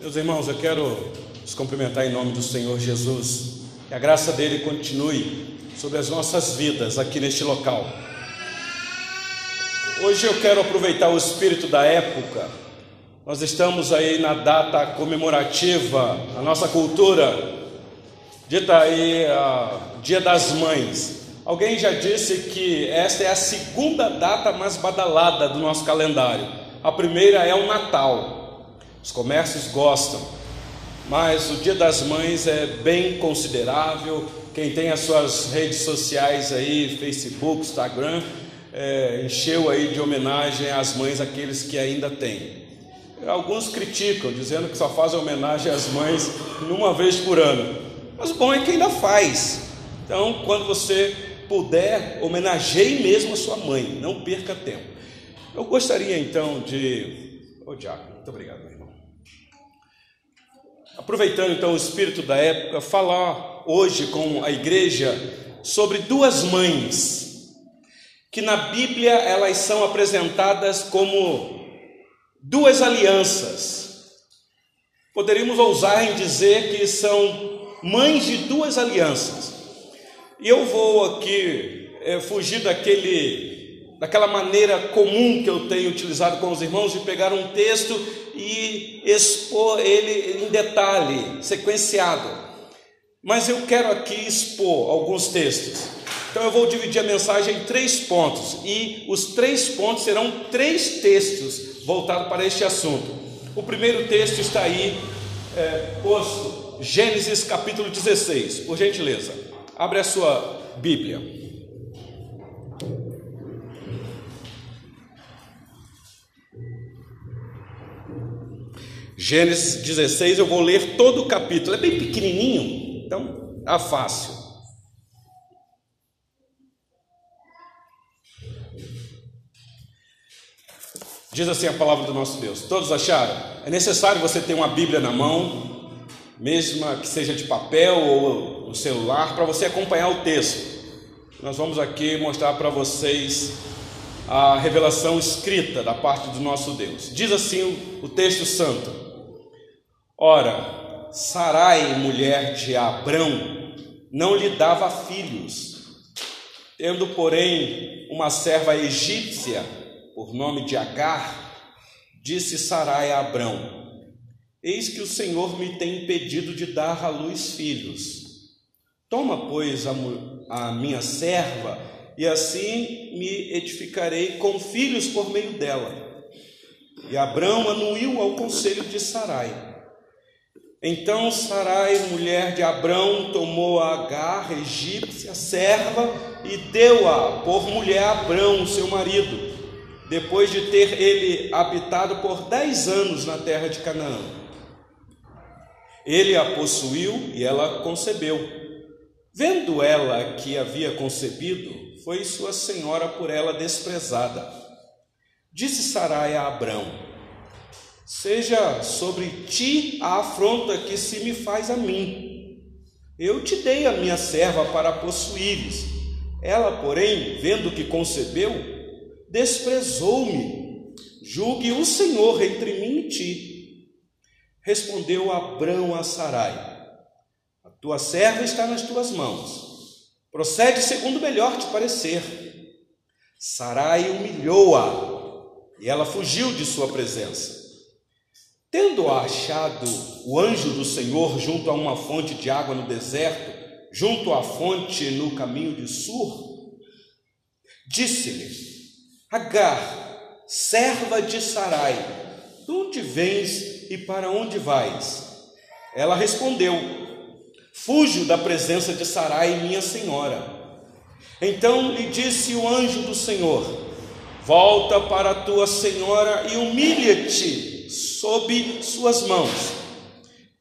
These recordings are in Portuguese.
Meus irmãos, eu quero os cumprimentar em nome do Senhor Jesus. Que a graça dele continue sobre as nossas vidas aqui neste local. Hoje eu quero aproveitar o espírito da época. Nós estamos aí na data comemorativa, a nossa cultura, dita aí a Dia das Mães. Alguém já disse que esta é a segunda data mais badalada do nosso calendário. A primeira é o Natal. Os comércios gostam, mas o Dia das Mães é bem considerável. Quem tem as suas redes sociais aí, Facebook, Instagram, é, encheu aí de homenagem às mães aqueles que ainda têm. Alguns criticam, dizendo que só fazem homenagem às mães uma vez por ano. Mas o bom é que ainda faz. Então, quando você puder, homenageie mesmo a sua mãe, não perca tempo. Eu gostaria então de. Ô, oh, muito obrigado. Aproveitando então o espírito da época, falar hoje com a igreja sobre duas mães, que na Bíblia elas são apresentadas como duas alianças. Poderíamos ousar em dizer que são mães de duas alianças. E eu vou aqui é, fugir daquele daquela maneira comum que eu tenho utilizado com os irmãos de pegar um texto e expor ele em detalhe, sequenciado. Mas eu quero aqui expor alguns textos. Então eu vou dividir a mensagem em três pontos e os três pontos serão três textos voltados para este assunto. O primeiro texto está aí é, posto, Gênesis capítulo 16, por gentileza. Abre a sua Bíblia. Gênesis 16, eu vou ler todo o capítulo, é bem pequenininho, então tá fácil. Diz assim a palavra do nosso Deus: Todos acharam? É necessário você ter uma Bíblia na mão, mesmo que seja de papel ou no celular, para você acompanhar o texto. Nós vamos aqui mostrar para vocês a revelação escrita da parte do nosso Deus. Diz assim o texto santo: Ora, Sarai, mulher de Abrão, não lhe dava filhos, tendo, porém, uma serva egípcia, por nome de Agar, disse Sarai a Abrão: Eis que o Senhor me tem impedido de dar à luz filhos. Toma, pois, a, a minha serva, e assim me edificarei com filhos por meio dela. E Abrão anuiu ao conselho de Sarai. Então Sarai, mulher de Abrão, tomou a Agar, egípcia, serva, e deu-a por mulher a Abrão, seu marido, depois de ter ele habitado por dez anos na terra de Canaã. Ele a possuiu e ela concebeu. Vendo ela que havia concebido, foi sua senhora por ela desprezada. Disse Sarai a Abrão: Seja sobre ti a afronta que se me faz a mim. Eu te dei a minha serva para possuíres. Ela, porém, vendo que concebeu, desprezou-me. Julgue o Senhor entre mim e ti. Respondeu Abrão a Sarai: A tua serva está nas tuas mãos. Procede segundo melhor te parecer. Sarai humilhou-a e ela fugiu de sua presença. Tendo achado o anjo do Senhor junto a uma fonte de água no deserto, junto à fonte no caminho de Sur, disse-lhe: Agar, serva de Sarai, de onde vens e para onde vais? Ela respondeu: Fujo da presença de Sarai, minha senhora. Então lhe disse o anjo do Senhor: Volta para tua senhora e humilha-te sob suas mãos.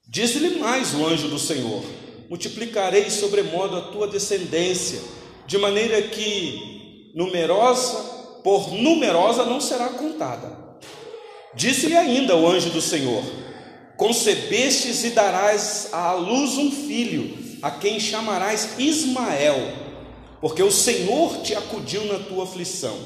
Disse-lhe mais o anjo do Senhor: Multiplicarei sobremodo a tua descendência, de maneira que numerosa, por numerosa não será contada. Disse-lhe ainda o anjo do Senhor: Concebestes e darás à luz um filho, a quem chamarás Ismael, porque o Senhor te acudiu na tua aflição.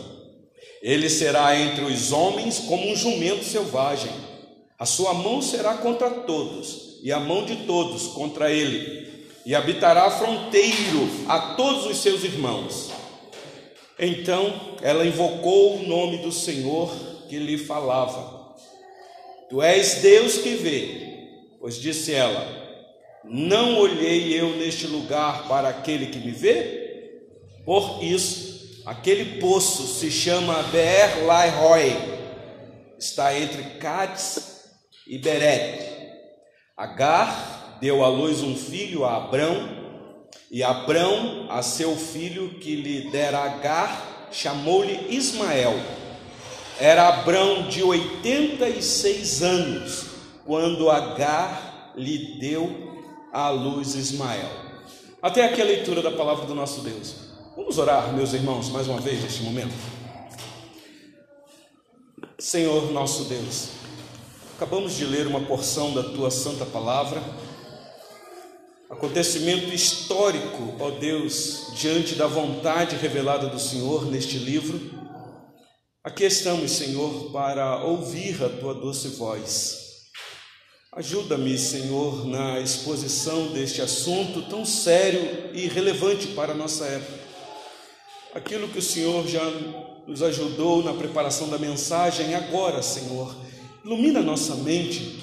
Ele será entre os homens como um jumento selvagem A sua mão será contra todos, e a mão de todos contra ele, e habitará fronteiro a todos os seus irmãos. Então ela invocou o nome do Senhor que lhe falava. Tu és Deus que vê, pois disse ela: Não olhei eu neste lugar para aquele que me vê? Por isso, aquele poço se chama Beer Lairoi, está entre Cádiz e Beret. Agar deu à luz um filho a Abrão, e Abrão, a seu filho que lhe dera Agar, chamou-lhe Ismael. Era Abrão de 86 anos, quando Agar lhe deu à luz Ismael. Até aqui a leitura da palavra do nosso Deus. Vamos orar, meus irmãos, mais uma vez neste momento. Senhor nosso Deus, acabamos de ler uma porção da tua santa palavra acontecimento histórico, ó Deus, diante da vontade revelada do Senhor neste livro. Aqui estamos, Senhor, para ouvir a tua doce voz. Ajuda-me, Senhor, na exposição deste assunto tão sério e relevante para a nossa época. Aquilo que o Senhor já nos ajudou na preparação da mensagem, agora, Senhor, ilumina nossa mente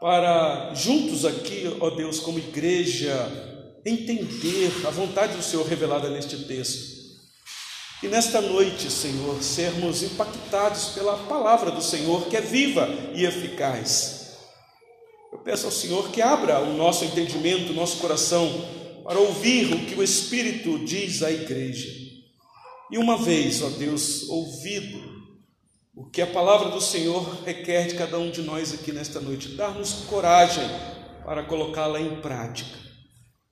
para juntos aqui, ó Deus, como igreja, entender a vontade do Senhor revelada neste texto. E nesta noite, Senhor, sermos impactados pela palavra do Senhor, que é viva e eficaz. Eu peço ao Senhor que abra o nosso entendimento, o nosso coração, para ouvir o que o Espírito diz à igreja. E uma vez, ó Deus, ouvido o que a palavra do Senhor requer de cada um de nós aqui nesta noite, dar-nos coragem para colocá-la em prática.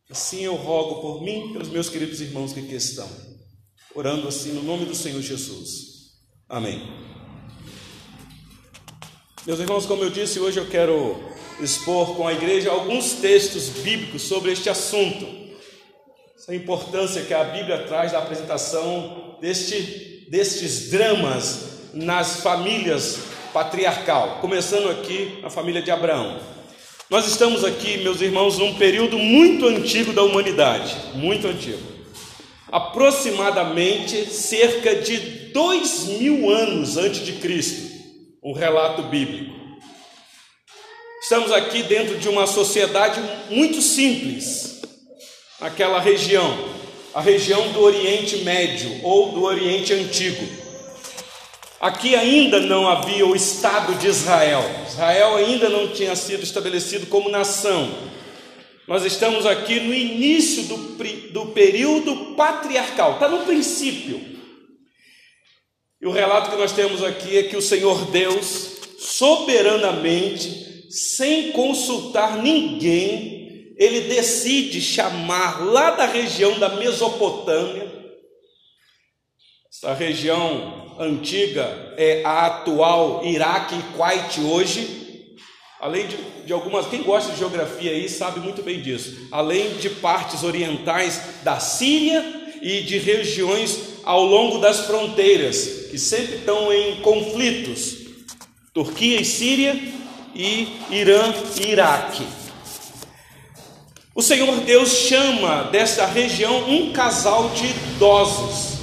Assim eu rogo por mim e pelos meus queridos irmãos que aqui estão, orando assim no nome do Senhor Jesus. Amém. Meus irmãos, como eu disse, hoje eu quero expor com a igreja alguns textos bíblicos sobre este assunto. Essa importância que a Bíblia traz da apresentação deste, destes dramas nas famílias patriarcal, começando aqui na família de Abraão. Nós estamos aqui, meus irmãos, num período muito antigo da humanidade, muito antigo. Aproximadamente cerca de dois mil anos antes de Cristo, um relato bíblico. Estamos aqui dentro de uma sociedade muito simples, naquela região, a região do Oriente Médio ou do Oriente Antigo. Aqui ainda não havia o Estado de Israel, Israel ainda não tinha sido estabelecido como nação. Nós estamos aqui no início do, do período patriarcal, está no princípio. E o relato que nós temos aqui é que o Senhor Deus, soberanamente, sem consultar ninguém, ele decide chamar lá da região da Mesopotâmia, essa região antiga é a atual Iraque e Kuwait hoje. Além de, de, algumas, quem gosta de geografia aí sabe muito bem disso. Além de partes orientais da Síria e de regiões ao longo das fronteiras, que sempre estão em conflitos: Turquia e Síria e Irã e Iraque. O Senhor Deus chama dessa região um casal de idosos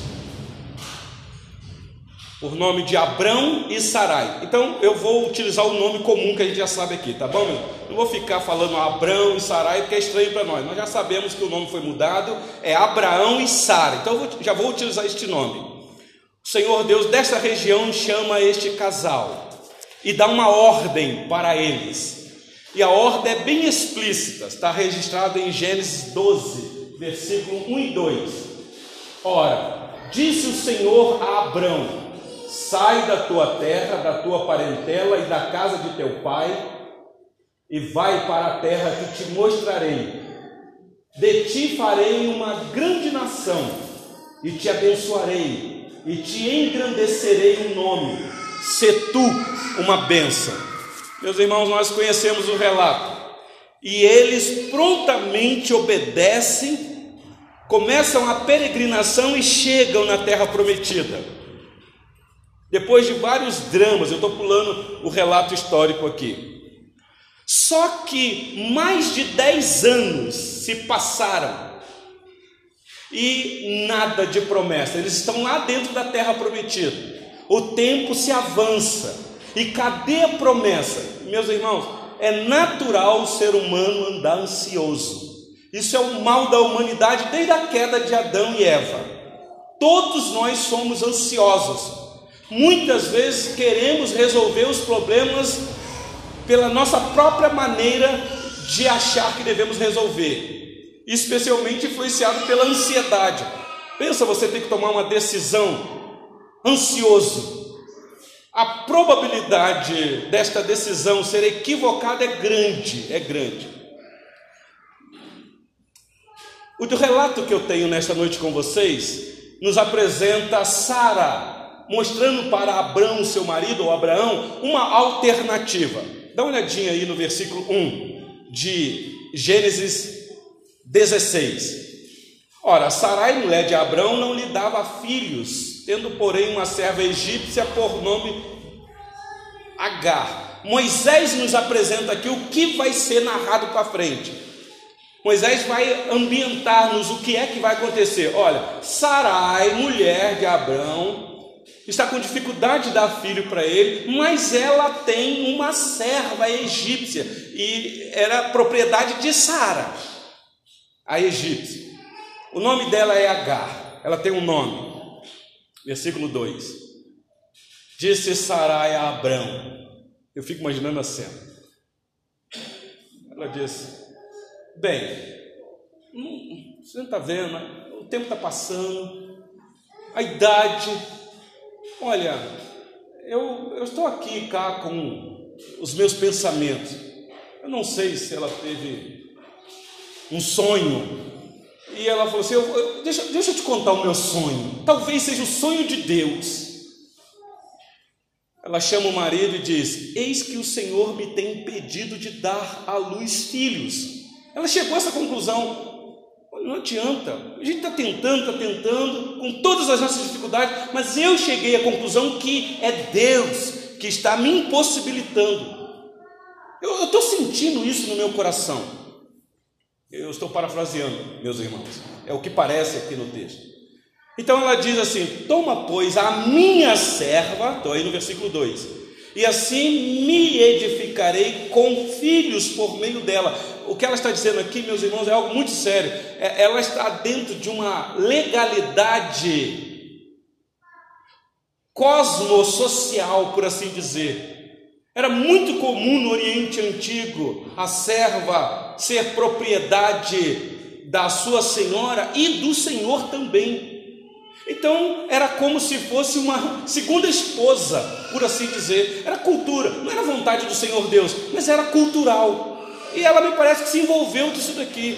por nome de Abrão e Sarai. Então eu vou utilizar o nome comum que a gente já sabe aqui, tá bom? Não vou ficar falando Abrão e Sarai porque é estranho para nós. Nós já sabemos que o nome foi mudado, é Abraão e Sara. Então eu já vou utilizar este nome. O Senhor Deus dessa região chama este casal e dá uma ordem para eles. E a ordem é bem explícita, está registrada em Gênesis 12, versículo 1 e 2. Ora, disse o Senhor a Abrão: Sai da tua terra, da tua parentela e da casa de teu pai, e vai para a terra que te mostrarei. De ti farei uma grande nação, e te abençoarei, e te engrandecerei o nome. Se tu uma bênção. Meus irmãos, nós conhecemos o relato. E eles prontamente obedecem, começam a peregrinação e chegam na terra prometida. Depois de vários dramas, eu estou pulando o relato histórico aqui. Só que mais de dez anos se passaram e nada de promessa. Eles estão lá dentro da terra prometida. O tempo se avança. E cadê a promessa? Meus irmãos, é natural o ser humano andar ansioso. Isso é o mal da humanidade desde a queda de Adão e Eva. Todos nós somos ansiosos. Muitas vezes queremos resolver os problemas pela nossa própria maneira de achar que devemos resolver, especialmente influenciado pela ansiedade. Pensa você tem que tomar uma decisão ansioso. A probabilidade desta decisão ser equivocada é grande, é grande. O relato que eu tenho nesta noite com vocês nos apresenta Sara mostrando para Abraão, seu marido, ou Abraão, uma alternativa. Dá uma olhadinha aí no versículo 1 de Gênesis 16. Ora, Sarai, mulher de Abraão, não lhe dava filhos, tendo, porém, uma serva egípcia por nome Agar. Moisés nos apresenta aqui o que vai ser narrado para frente. Moisés vai ambientar-nos o que é que vai acontecer. Olha, Sarai, mulher de Abraão, está com dificuldade de dar filho para ele, mas ela tem uma serva egípcia e era propriedade de Sara, a egípcia. O nome dela é Agar, ela tem um nome. Versículo 2: Disse Sarai a Abrão, eu fico imaginando a cena. Ela disse: Bem, hum, você não está vendo, o tempo está passando, a idade Olha, eu, eu estou aqui cá com os meus pensamentos. Eu não sei se ela teve um sonho. E ela falou assim: eu, eu, deixa, deixa eu te contar o meu sonho. Talvez seja o sonho de Deus. Ela chama o marido e diz: Eis que o Senhor me tem impedido de dar à luz filhos. Ela chegou a essa conclusão. Não adianta. A gente está tentando, está tentando, com todas as nossas dificuldades, mas eu cheguei à conclusão que é Deus que está me impossibilitando. Eu estou sentindo isso no meu coração. Eu estou parafraseando, meus irmãos. É o que parece aqui no texto. Então ela diz assim: Toma, pois, a minha serva, estou aí no versículo 2 e assim me edificarei com filhos por meio dela. O que ela está dizendo aqui, meus irmãos, é algo muito sério. É, ela está dentro de uma legalidade cosmossocial, por assim dizer. Era muito comum no Oriente Antigo a serva ser propriedade da sua senhora e do senhor também. Então era como se fosse uma segunda esposa, por assim dizer. Era cultura, não era vontade do Senhor Deus, mas era cultural. E ela me parece que se envolveu disso daqui.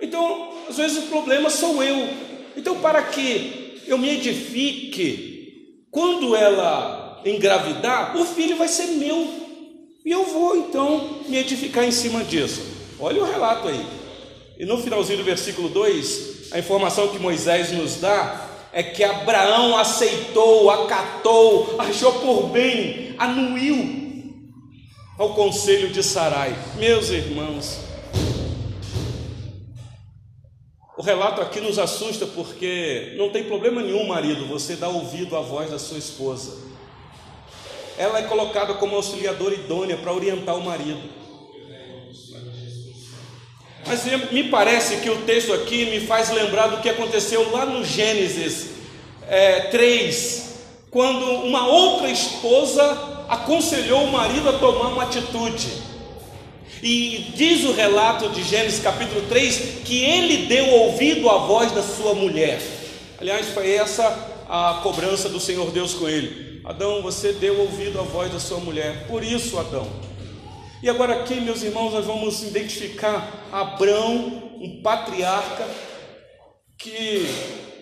Então, às vezes o problema sou eu. Então, para que eu me edifique, quando ela engravidar, o filho vai ser meu. E eu vou então me edificar em cima disso. Olha o relato aí. E no finalzinho do versículo 2, a informação que Moisés nos dá é que Abraão aceitou, acatou, achou por bem, anuiu ao conselho de Sarai. Meus irmãos, o relato aqui nos assusta porque não tem problema nenhum, marido, você dar ouvido à voz da sua esposa. Ela é colocada como auxiliadora idônea para orientar o marido. Mas me parece que o texto aqui me faz lembrar do que aconteceu lá no Gênesis é, 3, quando uma outra esposa aconselhou o marido a tomar uma atitude. E diz o relato de Gênesis capítulo 3 que ele deu ouvido à voz da sua mulher. Aliás, foi essa a cobrança do Senhor Deus com ele. Adão, você deu ouvido à voz da sua mulher. Por isso, Adão, e agora aqui, meus irmãos, nós vamos identificar Abraão, um patriarca que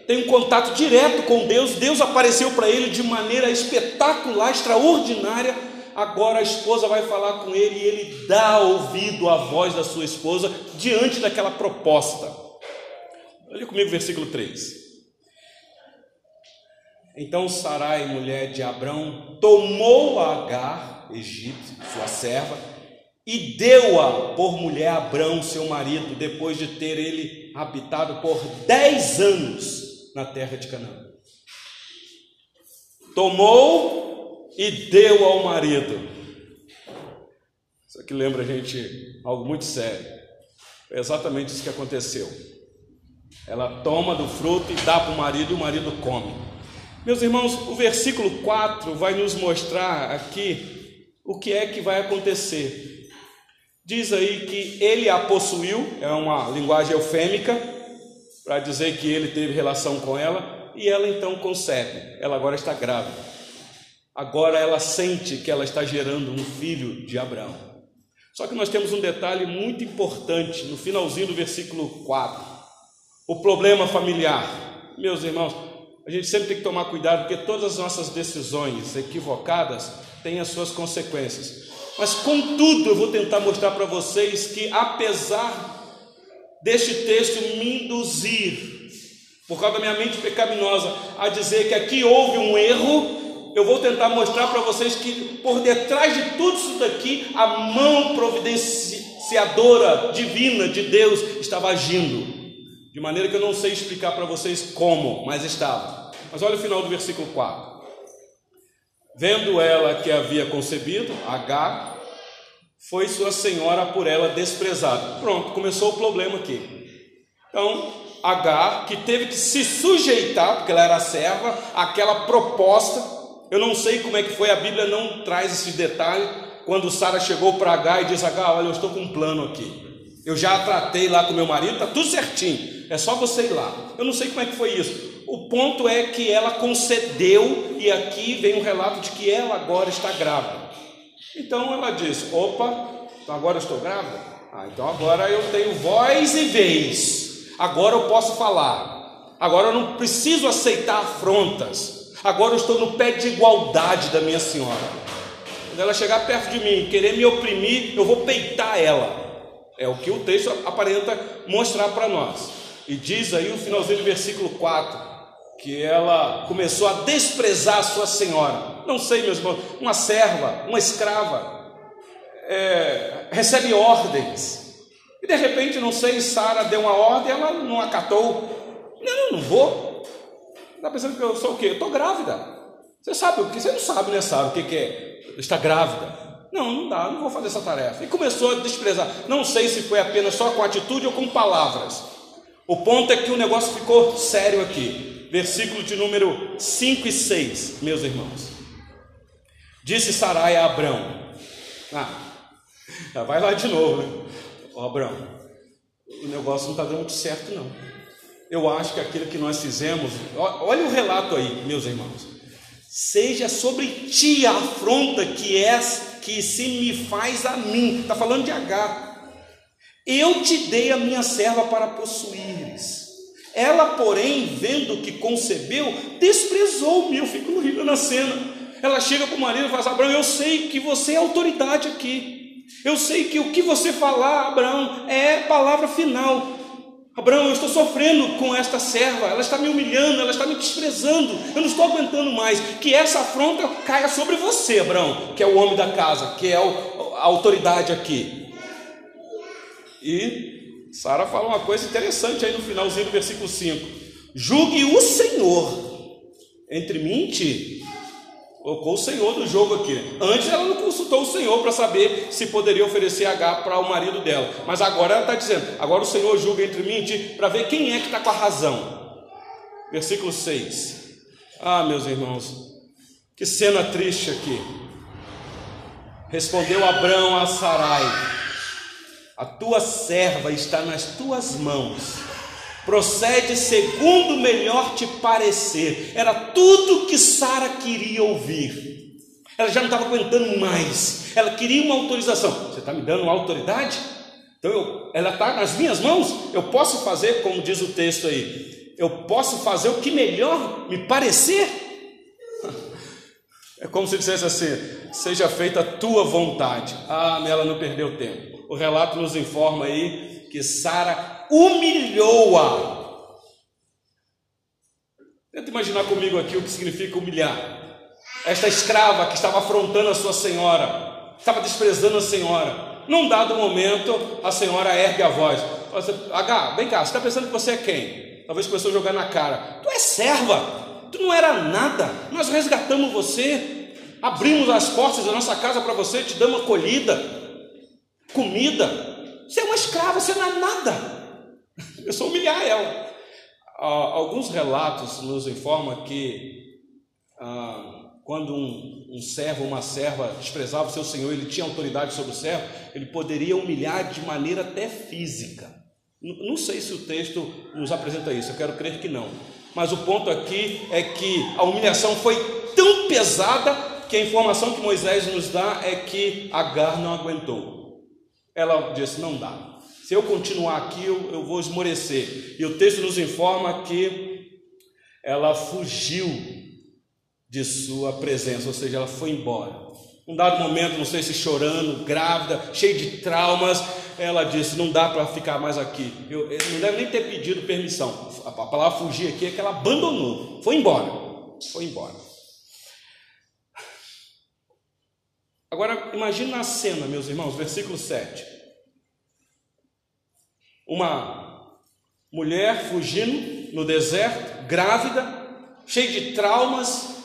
tem um contato direto com Deus. Deus apareceu para ele de maneira espetacular, extraordinária. Agora a esposa vai falar com ele e ele dá ouvido à voz da sua esposa diante daquela proposta. Olha comigo o versículo 3. Então Sarai, mulher de Abrão, tomou Agar, egípcio, sua serva, e deu-a por mulher a Abrão, seu marido, depois de ter ele habitado por dez anos na terra de Canaã. Tomou e deu ao marido. Isso aqui lembra a gente algo muito sério. É exatamente isso que aconteceu. Ela toma do fruto e dá para o marido, e o marido come. Meus irmãos, o versículo 4 vai nos mostrar aqui o que é que vai acontecer. Diz aí que ele a possuiu, é uma linguagem eufêmica, para dizer que ele teve relação com ela, e ela então concebe. Ela agora está grávida. Agora ela sente que ela está gerando um filho de Abraão. Só que nós temos um detalhe muito importante no finalzinho do versículo 4. O problema familiar. Meus irmãos, a gente sempre tem que tomar cuidado, porque todas as nossas decisões equivocadas têm as suas consequências. Mas, contudo, eu vou tentar mostrar para vocês que, apesar deste texto me induzir, por causa da minha mente pecaminosa, a dizer que aqui houve um erro, eu vou tentar mostrar para vocês que por detrás de tudo isso daqui, a mão providenciadora divina de Deus estava agindo, de maneira que eu não sei explicar para vocês como, mas estava. Mas olha o final do versículo 4. Vendo ela que havia concebido, H, foi sua senhora por ela desprezada. Pronto, começou o problema aqui. Então, H, que teve que se sujeitar, porque ela era serva, àquela proposta. Eu não sei como é que foi, a Bíblia não traz esses detalhes. Quando Sara chegou para H e disse: H, olha, eu estou com um plano aqui. Eu já tratei lá com meu marido, está tudo certinho. É só você ir lá. Eu não sei como é que foi isso. O ponto é que ela concedeu, e aqui vem um relato de que ela agora está grávida. Então ela diz: opa, então agora eu estou grávida? Ah, então agora eu tenho voz e vez. Agora eu posso falar. Agora eu não preciso aceitar afrontas. Agora eu estou no pé de igualdade da minha senhora. Quando ela chegar perto de mim, querer me oprimir, eu vou peitar ela. É o que o texto aparenta mostrar para nós. E diz aí o finalzinho do versículo 4: que ela começou a desprezar a sua senhora. Não sei, meus irmãos, uma serva, uma escrava, é, recebe ordens. E de repente, não sei, Sara deu uma ordem, ela não acatou. Não, não vou. Está pensando que eu sou o quê? Eu estou grávida. Você sabe o que? Você não sabe, né, Sara, o que, que é? Está grávida. Não, não dá, não vou fazer essa tarefa. E começou a desprezar. Não sei se foi apenas só com atitude ou com palavras. O ponto é que o negócio ficou sério aqui versículo de número 5 e 6, meus irmãos. Disse Sarai a Abrão: Ah, vai lá de novo, né? Ó, Abrão, o negócio não está dando certo, não. Eu acho que aquilo que nós fizemos, olha o relato aí, meus irmãos. Seja sobre ti a afronta que és, que se me faz a mim. Está falando de H. Eu te dei a minha serva para possuires ela, porém, vendo que concebeu, desprezou-me. Eu fico rindo na cena. Ela chega para o marido e fala: assim, Abraão, eu sei que você é autoridade aqui. Eu sei que o que você falar, Abraão, é palavra final. Abraão, eu estou sofrendo com esta serva, ela está me humilhando, ela está me desprezando, eu não estou aguentando mais. Que essa afronta caia sobre você, Abraão, que é o homem da casa, que é a autoridade aqui. E Sara fala uma coisa interessante aí no finalzinho do versículo 5: Julgue o Senhor entre mim e ti. Colocou o Senhor no jogo aqui. Antes ela não consultou o Senhor para saber se poderia oferecer H para o marido dela. Mas agora ela está dizendo: agora o Senhor julga entre mim e ti para ver quem é que está com a razão. Versículo 6. Ah, meus irmãos, que cena triste aqui. Respondeu Abraão a Sarai a tua serva está nas tuas mãos. Procede segundo melhor te parecer. Era tudo que Sara queria ouvir. Ela já não estava aguentando mais. Ela queria uma autorização. Você está me dando uma autoridade? Então eu, ela está nas minhas mãos. Eu posso fazer, como diz o texto aí. Eu posso fazer o que melhor me parecer. É como se dissesse assim: seja feita a tua vontade. Ah, ela não perdeu tempo o relato nos informa aí que Sara humilhou-a. Tenta imaginar comigo aqui o que significa humilhar. Esta escrava que estava afrontando a sua senhora, estava desprezando a senhora. Num dado momento, a senhora ergue a voz. Assim, H, vem cá, você está pensando que você é quem? Talvez começou a jogar na cara. Tu é serva, tu não era nada. Nós resgatamos você, abrimos as portas da nossa casa para você, te damos acolhida, comida. Você é uma escrava, você não é nada. Eu sou humilhar ela. alguns relatos nos informam que ah, quando um, um servo ou uma serva desprezava o seu senhor, ele tinha autoridade sobre o servo, ele poderia humilhar de maneira até física. Não sei se o texto nos apresenta isso, eu quero crer que não. Mas o ponto aqui é que a humilhação foi tão pesada que a informação que Moisés nos dá é que Agar não aguentou. Ela disse: Não dá. Se eu continuar aqui, eu, eu vou esmorecer. E o texto nos informa que ela fugiu de sua presença, ou seja, ela foi embora. Um dado momento, não sei se chorando, grávida, cheia de traumas, ela disse: Não dá para ficar mais aqui. Eu, eu, não deve nem ter pedido permissão. A, a palavra fugir aqui é que ela abandonou, foi embora. Foi embora. Agora, imagine a cena, meus irmãos, versículo 7. Uma mulher fugindo no deserto, grávida, cheia de traumas,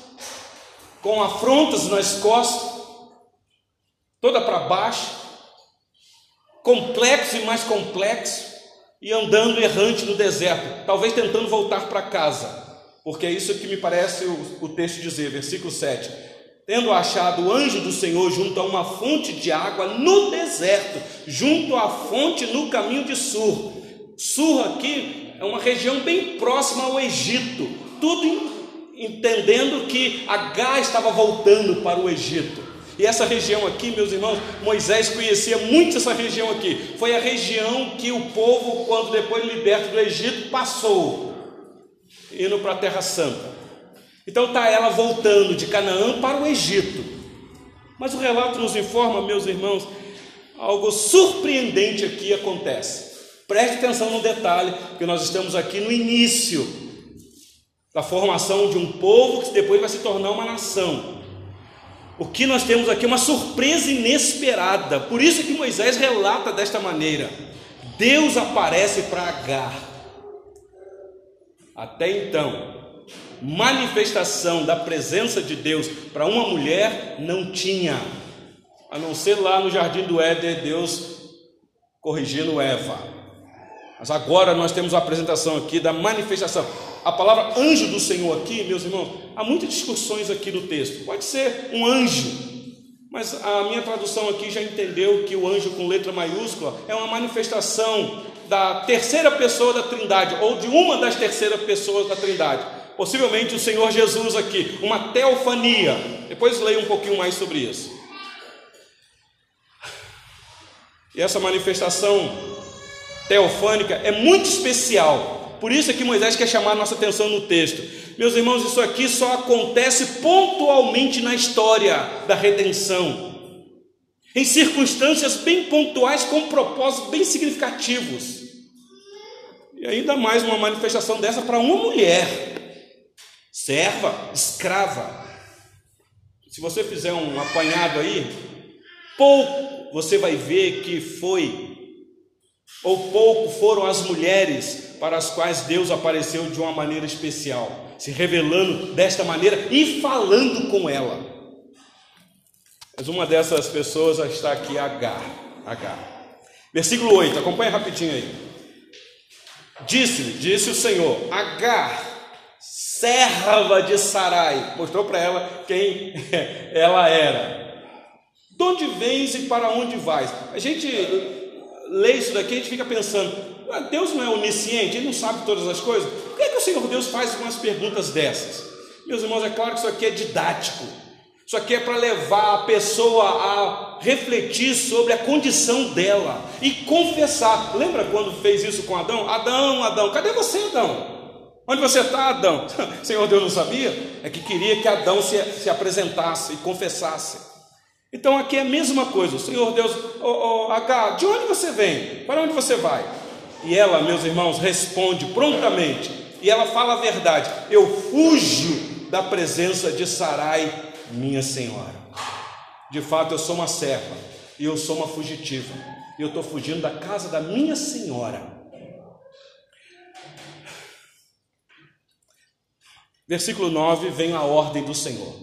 com afrontas nas costas, toda para baixo, complexo e mais complexo, e andando errante no deserto, talvez tentando voltar para casa, porque é isso que me parece o, o texto dizer, versículo 7. Tendo achado o anjo do Senhor junto a uma fonte de água no deserto, junto à fonte no caminho de Sur. Sur aqui é uma região bem próxima ao Egito, tudo entendendo que Agar estava voltando para o Egito. E essa região aqui, meus irmãos, Moisés conhecia muito essa região aqui. Foi a região que o povo, quando depois liberto do Egito, passou, indo para a Terra Santa. Então está ela voltando de Canaã para o Egito. Mas o relato nos informa, meus irmãos, algo surpreendente aqui acontece. Preste atenção no detalhe, que nós estamos aqui no início da formação de um povo que depois vai se tornar uma nação. O que nós temos aqui é uma surpresa inesperada. Por isso que Moisés relata desta maneira: Deus aparece para Agar. Até então, manifestação da presença de Deus para uma mulher não tinha, a não ser lá no jardim do Éden, Deus corrigindo Eva. Mas agora nós temos a apresentação aqui da manifestação a palavra anjo do Senhor aqui, meus irmãos, há muitas discussões aqui no texto. Pode ser um anjo, mas a minha tradução aqui já entendeu que o anjo com letra maiúscula é uma manifestação da terceira pessoa da Trindade, ou de uma das terceiras pessoas da Trindade. Possivelmente o Senhor Jesus aqui, uma teofania. Depois leia um pouquinho mais sobre isso. E essa manifestação teofânica é muito especial por isso é que Moisés quer chamar nossa atenção no texto. Meus irmãos, isso aqui só acontece pontualmente na história da redenção. Em circunstâncias bem pontuais, com propósitos bem significativos. E ainda mais uma manifestação dessa para uma mulher, serva, escrava. Se você fizer um apanhado aí, pouco você vai ver que foi, ou pouco foram as mulheres para as quais Deus apareceu de uma maneira especial, se revelando desta maneira e falando com ela. Mas uma dessas pessoas está aqui, Agar. Agar. Versículo 8, acompanha rapidinho aí. Disse-lhe, disse o Senhor, Agar, serva de Sarai, mostrou para ela quem ela era. De onde vens e para onde vais? A gente lê isso daqui, a gente fica pensando, Deus não é onisciente, Ele não sabe todas as coisas. Por que, é que o Senhor Deus faz umas perguntas dessas? Meus irmãos, é claro que isso aqui é didático. Isso aqui é para levar a pessoa a refletir sobre a condição dela e confessar. Lembra quando fez isso com Adão? Adão, Adão, cadê você, Adão? Onde você está, Adão? Senhor Deus não sabia? É que queria que Adão se, se apresentasse e confessasse. Então aqui é a mesma coisa. O Senhor Deus, oh, oh, H, de onde você vem? Para onde você vai? E ela, meus irmãos, responde prontamente: E ela fala a verdade: eu fujo da presença de Sarai, minha senhora. De fato, eu sou uma serva e eu sou uma fugitiva. E eu estou fugindo da casa da minha senhora. Versículo 9 vem a ordem do Senhor,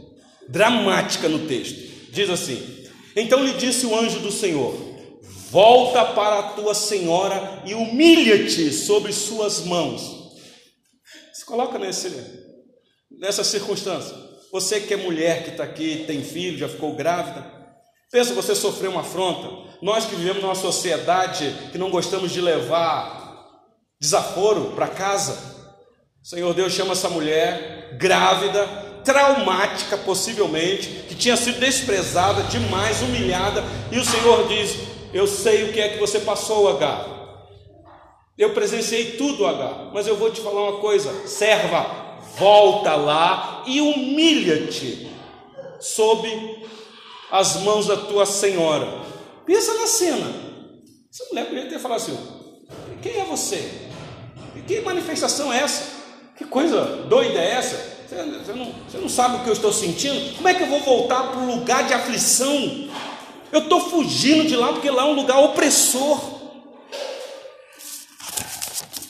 dramática no texto. Diz assim: Então lhe disse o anjo do Senhor: Volta para a tua senhora e humilha-te sobre suas mãos. Se coloca nesse, nessa circunstância. Você que é mulher, que está aqui, tem filho, já ficou grávida. Pensa você sofreu uma afronta. Nós que vivemos numa sociedade que não gostamos de levar desaforo para casa. O Senhor Deus chama essa mulher grávida, traumática possivelmente, que tinha sido desprezada, demais humilhada, e o Senhor diz: Eu sei o que é que você passou, H. Eu presenciei tudo, H, mas eu vou te falar uma coisa, serva, volta lá e humilha-te sob as mãos da tua senhora. Pensa na cena. Essa mulher podia ter falado assim: quem é você? Que manifestação é essa? Que coisa doida é essa? Você não, você não sabe o que eu estou sentindo? Como é que eu vou voltar para o lugar de aflição? Eu estou fugindo de lá porque lá é um lugar opressor.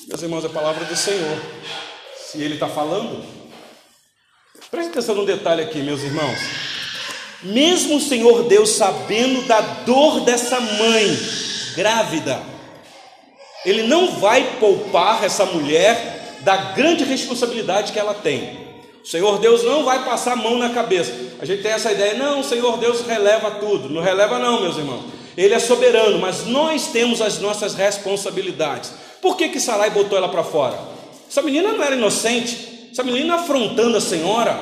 Meus irmãos, é a palavra do Senhor. Se Ele está falando, preste atenção num detalhe aqui, meus irmãos. Mesmo o Senhor Deus sabendo da dor dessa mãe grávida, Ele não vai poupar essa mulher da grande responsabilidade que ela tem. O Senhor Deus não vai passar a mão na cabeça. A gente tem essa ideia, não, o Senhor Deus releva tudo. Não releva, não, meus irmãos. Ele é soberano, mas nós temos as nossas responsabilidades. Por que, que Sarai botou ela para fora? Essa menina não era inocente. Essa menina afrontando a senhora,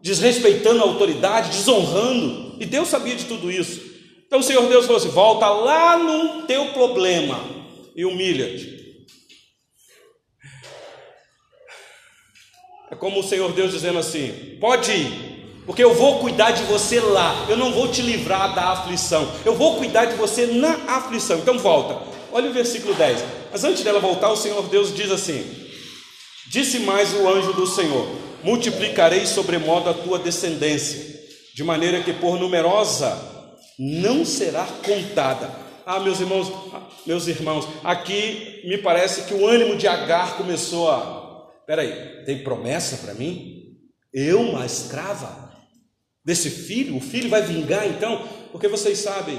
desrespeitando a autoridade, desonrando. E Deus sabia de tudo isso. Então o Senhor Deus falou assim: volta lá no teu problema e humilha-te. É como o Senhor Deus dizendo assim: pode ir, porque eu vou cuidar de você lá, eu não vou te livrar da aflição, eu vou cuidar de você na aflição. Então volta, olha o versículo 10. Mas antes dela voltar, o Senhor Deus diz assim: Disse mais o anjo do Senhor: Multiplicarei sobremodo a tua descendência, de maneira que por numerosa não será contada. Ah, meus irmãos, meus irmãos, aqui me parece que o ânimo de Agar começou a peraí, tem promessa para mim? Eu, uma escrava desse filho? O filho vai vingar então? Porque vocês sabem,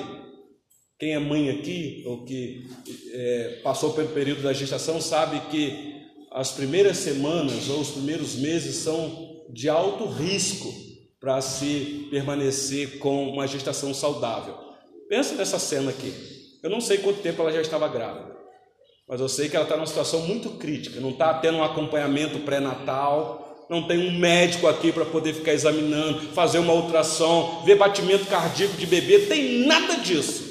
quem é mãe aqui, ou que é, passou pelo período da gestação, sabe que as primeiras semanas ou os primeiros meses são de alto risco para se permanecer com uma gestação saudável. Pensa nessa cena aqui. Eu não sei quanto tempo ela já estava grávida. Mas eu sei que ela está numa situação muito crítica, não está tendo um acompanhamento pré-natal, não tem um médico aqui para poder ficar examinando, fazer uma ultrassom, ver batimento cardíaco de bebê, tem nada disso.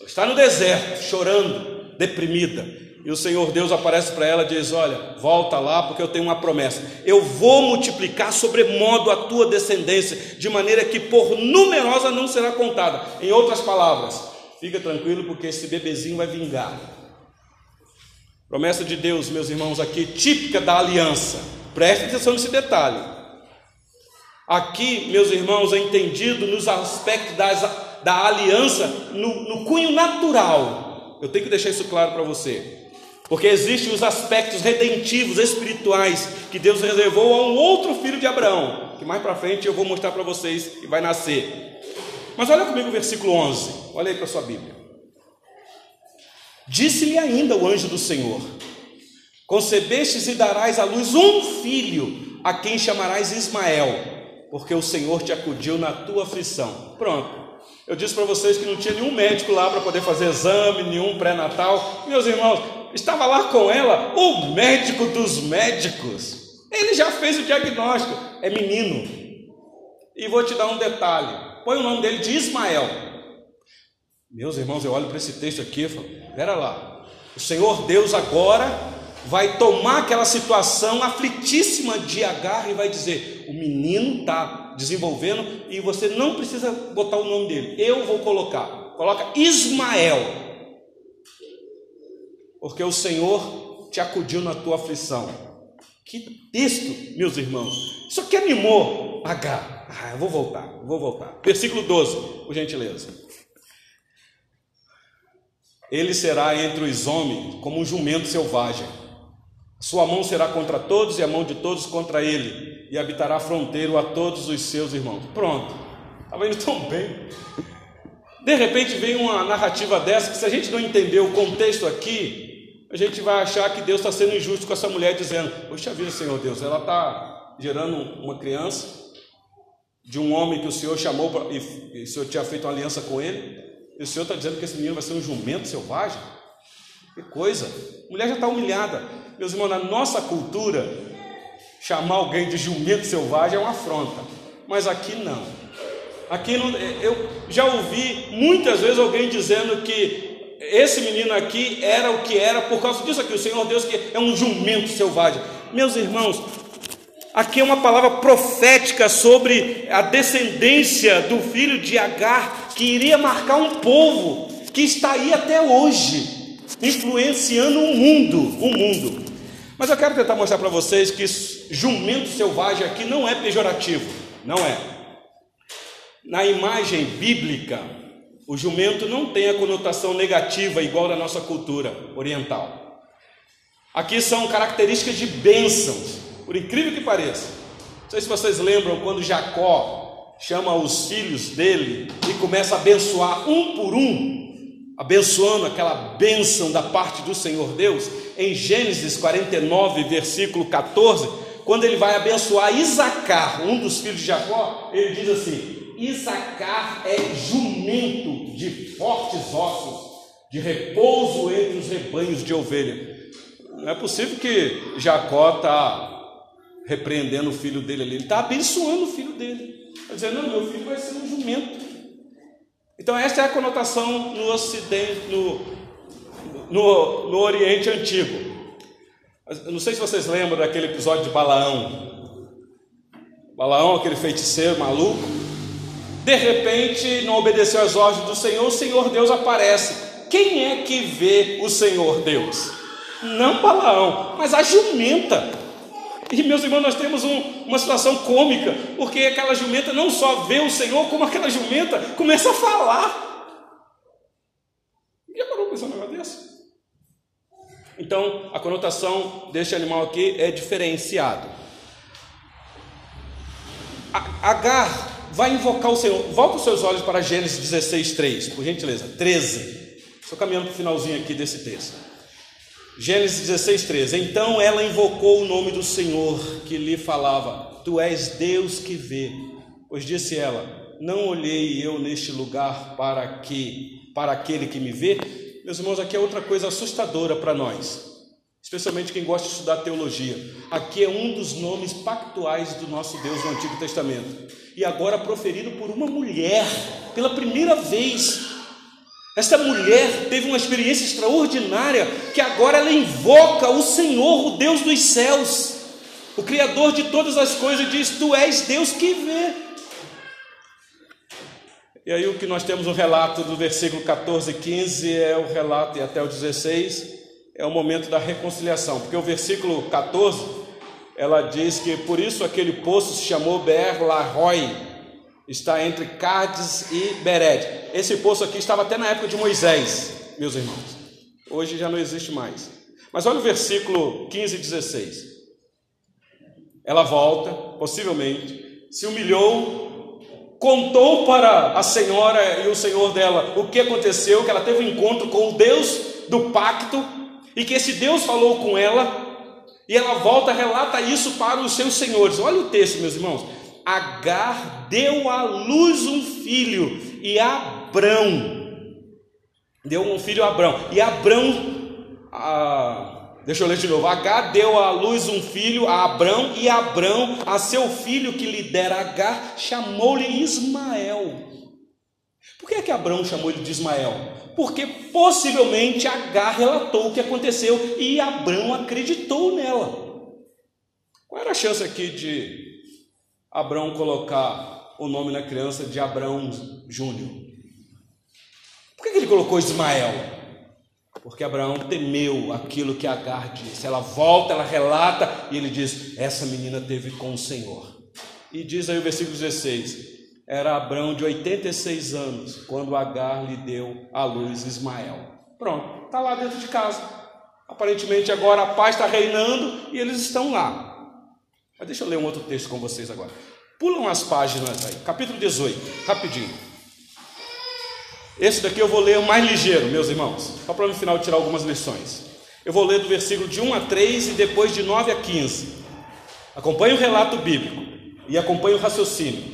Ela está no deserto, chorando, deprimida. E o Senhor Deus aparece para ela e diz: Olha, volta lá, porque eu tenho uma promessa. Eu vou multiplicar sobremodo a tua descendência, de maneira que por numerosa não será contada. Em outras palavras, fica tranquilo, porque esse bebezinho vai vingar. Promessa de Deus, meus irmãos, aqui, típica da aliança. Preste atenção nesse detalhe. Aqui, meus irmãos, é entendido nos aspectos das, da aliança, no, no cunho natural. Eu tenho que deixar isso claro para você. Porque existem os aspectos redentivos, espirituais, que Deus reservou a um outro filho de Abraão, que mais para frente eu vou mostrar para vocês que vai nascer. Mas olha comigo o versículo 11, olha aí para sua Bíblia. Disse-lhe ainda o anjo do Senhor: Concebestes e darás à luz um filho, a quem chamarás Ismael, porque o Senhor te acudiu na tua aflição. Pronto. Eu disse para vocês que não tinha nenhum médico lá para poder fazer exame, nenhum pré-natal. Meus irmãos, estava lá com ela o médico dos médicos. Ele já fez o diagnóstico. É menino. E vou te dar um detalhe: põe o nome dele de Ismael. Meus irmãos, eu olho para esse texto aqui e falo: pera lá, o Senhor Deus agora vai tomar aquela situação aflitíssima de Agar e vai dizer: o menino está desenvolvendo e você não precisa botar o nome dele, eu vou colocar. Coloca Ismael, porque o Senhor te acudiu na tua aflição. Que texto, meus irmãos. Isso aqui animou H. Ah, eu vou voltar, vou voltar. Versículo 12, por gentileza. Ele será entre os homens como um jumento selvagem. Sua mão será contra todos e a mão de todos contra ele, e habitará fronteiro a todos os seus irmãos. Pronto, estava indo tão bem. De repente vem uma narrativa dessa que, se a gente não entender o contexto aqui, a gente vai achar que Deus está sendo injusto com essa mulher, dizendo: Poxa vida, Senhor Deus, ela está gerando uma criança de um homem que o Senhor chamou pra, e, e o Senhor tinha feito uma aliança com ele, e o Senhor está dizendo que esse menino vai ser um jumento selvagem. Que coisa! A mulher já está humilhada. Meus irmãos, na nossa cultura, chamar alguém de jumento selvagem é uma afronta, mas aqui não. Aqui não, eu já ouvi muitas vezes alguém dizendo que esse menino aqui era o que era por causa disso aqui, o Senhor Deus que é um jumento selvagem. Meus irmãos, aqui é uma palavra profética sobre a descendência do filho de Agar, que iria marcar um povo que está aí até hoje, influenciando o mundo, o mundo. Mas eu quero tentar mostrar para vocês que jumento selvagem aqui não é pejorativo, não é. Na imagem bíblica, o jumento não tem a conotação negativa igual da nossa cultura oriental. Aqui são características de bênçãos, por incrível que pareça. Não sei se vocês lembram quando Jacó chama os filhos dele e começa a abençoar um por um, abençoando aquela bênção da parte do Senhor Deus, em Gênesis 49, versículo 14, quando ele vai abençoar Isacar, um dos filhos de Jacó, ele diz assim: Isacar é jumento de fortes ossos, de repouso entre os rebanhos de ovelha. Não é possível que Jacó está repreendendo o filho dele ali, ele está abençoando o filho dele. Está dizendo, não, meu filho vai ser um jumento. Então, essa é a conotação no Ocidente, no, no, no Oriente Antigo. Eu não sei se vocês lembram daquele episódio de Balaão. Balaão, aquele feiticeiro maluco, de repente não obedeceu às ordens do Senhor, o Senhor Deus aparece. Quem é que vê o Senhor Deus? Não Balaão, mas a jumenta. E meus irmãos, nós temos um, uma situação cômica, porque aquela jumenta não só vê o Senhor, como aquela jumenta começa a falar. Já parou pensando um negócio desse? Então, a conotação deste animal aqui é diferenciado. Agar vai invocar o Senhor. Volta os seus olhos para Gênesis 16, 3, por gentileza. 13. Estou caminhando para o finalzinho aqui desse texto. Gênesis 16, 13. Então ela invocou o nome do Senhor que lhe falava: Tu és Deus que vê. Pois disse ela: Não olhei eu neste lugar para que para aquele que me vê. Meus irmãos, aqui é outra coisa assustadora para nós especialmente quem gosta de estudar teologia. Aqui é um dos nomes pactuais do nosso Deus no Antigo Testamento. E agora proferido por uma mulher, pela primeira vez. Esta mulher teve uma experiência extraordinária, que agora ela invoca o Senhor, o Deus dos céus, o Criador de todas as coisas, e diz: Tu és Deus que vê. E aí o que nós temos o relato do versículo 14 e 15 é o relato, e até o 16, é o momento da reconciliação, porque o versículo 14 ela diz que por isso aquele poço se chamou Ber Lahoi, está entre Cádiz e Bered. Esse poço aqui estava até na época de Moisés, meus irmãos. Hoje já não existe mais. Mas olha o versículo 15 e 16. Ela volta, possivelmente, se humilhou, contou para a senhora e o senhor dela o que aconteceu, que ela teve um encontro com o Deus do pacto e que esse Deus falou com ela, e ela volta, relata isso para os seus senhores. Olha o texto, meus irmãos. Agar deu à luz um filho, e Abrão deu um filho a Abrão, e Abrão, a, deixa eu ler de novo: Agar deu à luz um filho a Abrão, e Abrão, a seu filho que lhe dera Agar, chamou-lhe Ismael. Por que é que Abrão chamou ele de Ismael? porque possivelmente Agar relatou o que aconteceu e Abraão acreditou nela. Qual era a chance aqui de Abraão colocar o nome na criança de Abraão Júnior? Por que ele colocou Ismael? Porque Abraão temeu aquilo que Agar disse. Ela volta, ela relata e ele diz: Essa menina teve com o Senhor. E diz aí o versículo 16: Era Abraão de 86 anos quando Agar lhe deu à luz Ismael. Pronto, está lá dentro de casa. Aparentemente agora a paz está reinando e eles estão lá. Mas deixa eu ler um outro texto com vocês agora. Pulam as páginas aí, capítulo 18, rapidinho. Esse daqui eu vou ler mais ligeiro, meus irmãos, só para no final tirar algumas lições. Eu vou ler do versículo de 1 a 3 e depois de 9 a 15. Acompanhe o relato bíblico e acompanhe o raciocínio.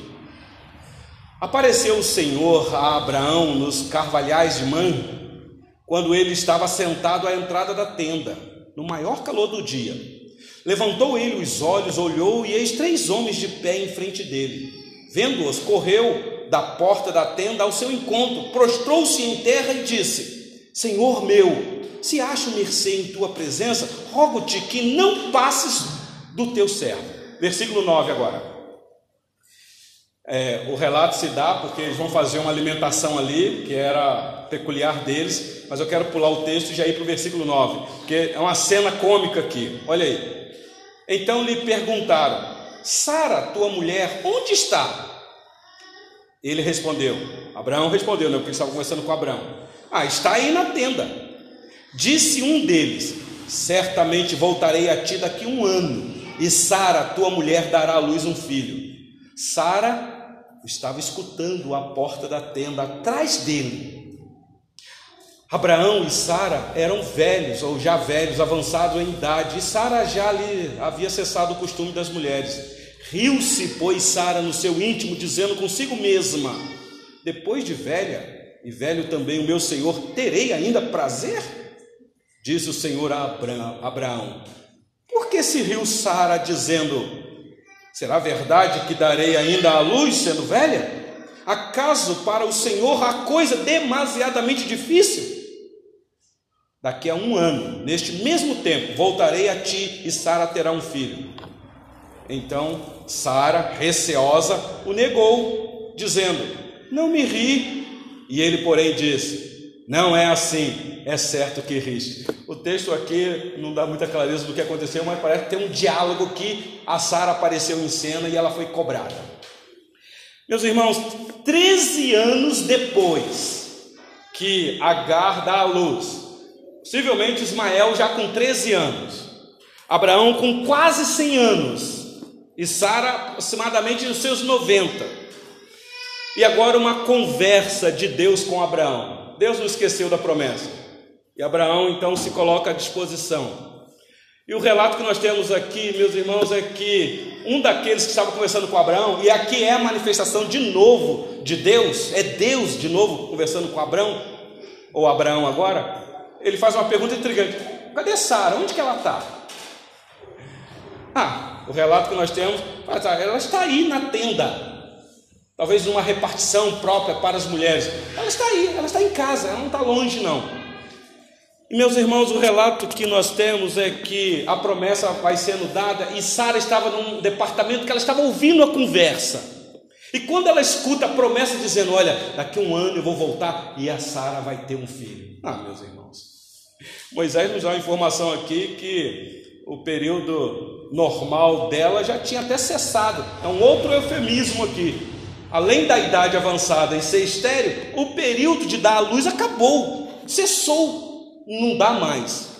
Apareceu o Senhor a Abraão nos carvalhais de Manre, quando ele estava sentado à entrada da tenda, no maior calor do dia. Levantou ele os olhos, olhou, e eis três homens de pé em frente dele. Vendo-os, correu da porta da tenda ao seu encontro, prostrou-se em terra e disse: Senhor meu, se acho mercê em tua presença, rogo-te que não passes do teu servo. Versículo 9 agora. É, o relato se dá porque eles vão fazer uma alimentação ali, que era peculiar deles, mas eu quero pular o texto e já ir para o versículo 9, porque é uma cena cômica aqui. Olha aí. Então lhe perguntaram: Sara, tua mulher, onde está? Ele respondeu: Abraão respondeu, né? Porque estava conversando com Abraão. Ah, está aí na tenda. Disse um deles: Certamente voltarei a ti daqui um ano, e Sara, tua mulher, dará à luz um filho. Sara estava escutando a porta da tenda atrás dele. Abraão e Sara eram velhos, ou já velhos, avançados em idade, e Sara já lhe havia cessado o costume das mulheres. Riu-se, pois, Sara no seu íntimo, dizendo consigo mesma: Depois de velha, e velho também o meu senhor, terei ainda prazer? Disse o Senhor a Abraão: Por que se riu Sara, dizendo: Será verdade que darei ainda à luz, sendo velha? Acaso para o Senhor a coisa demasiadamente difícil? Daqui a um ano, neste mesmo tempo, voltarei a ti e Sara terá um filho. Então Sara, receosa, o negou, dizendo: Não me ri. E ele, porém, disse: Não é assim, é certo que riste. O texto aqui não dá muita clareza do que aconteceu, mas parece que tem um diálogo que a Sara apareceu em cena e ela foi cobrada. Meus irmãos, 13 anos depois que Agar dá à luz, Possivelmente Ismael já com 13 anos, Abraão com quase 100 anos e Sara aproximadamente nos seus 90. E agora uma conversa de Deus com Abraão. Deus não esqueceu da promessa. E Abraão então se coloca à disposição. E o relato que nós temos aqui, meus irmãos, é que um daqueles que estava conversando com Abraão, e aqui é a manifestação de novo de Deus, é Deus de novo conversando com Abraão, ou Abraão agora, ele faz uma pergunta intrigante: cadê Sara? Onde que ela está? Ah, o relato que nós temos, ela está aí na tenda. Talvez numa repartição própria para as mulheres. Ela está aí, ela está em casa, ela não está longe, não. E meus irmãos, o relato que nós temos é que a promessa vai sendo dada e Sara estava num departamento que ela estava ouvindo a conversa. E quando ela escuta a promessa dizendo: Olha, daqui um ano eu vou voltar e a Sara vai ter um filho. Ah, meus irmãos, Moisés nos dá uma informação aqui que o período normal dela já tinha até cessado. É um outro eufemismo aqui. Além da idade avançada e ser estéreo, o período de dar a luz acabou, cessou, não dá mais.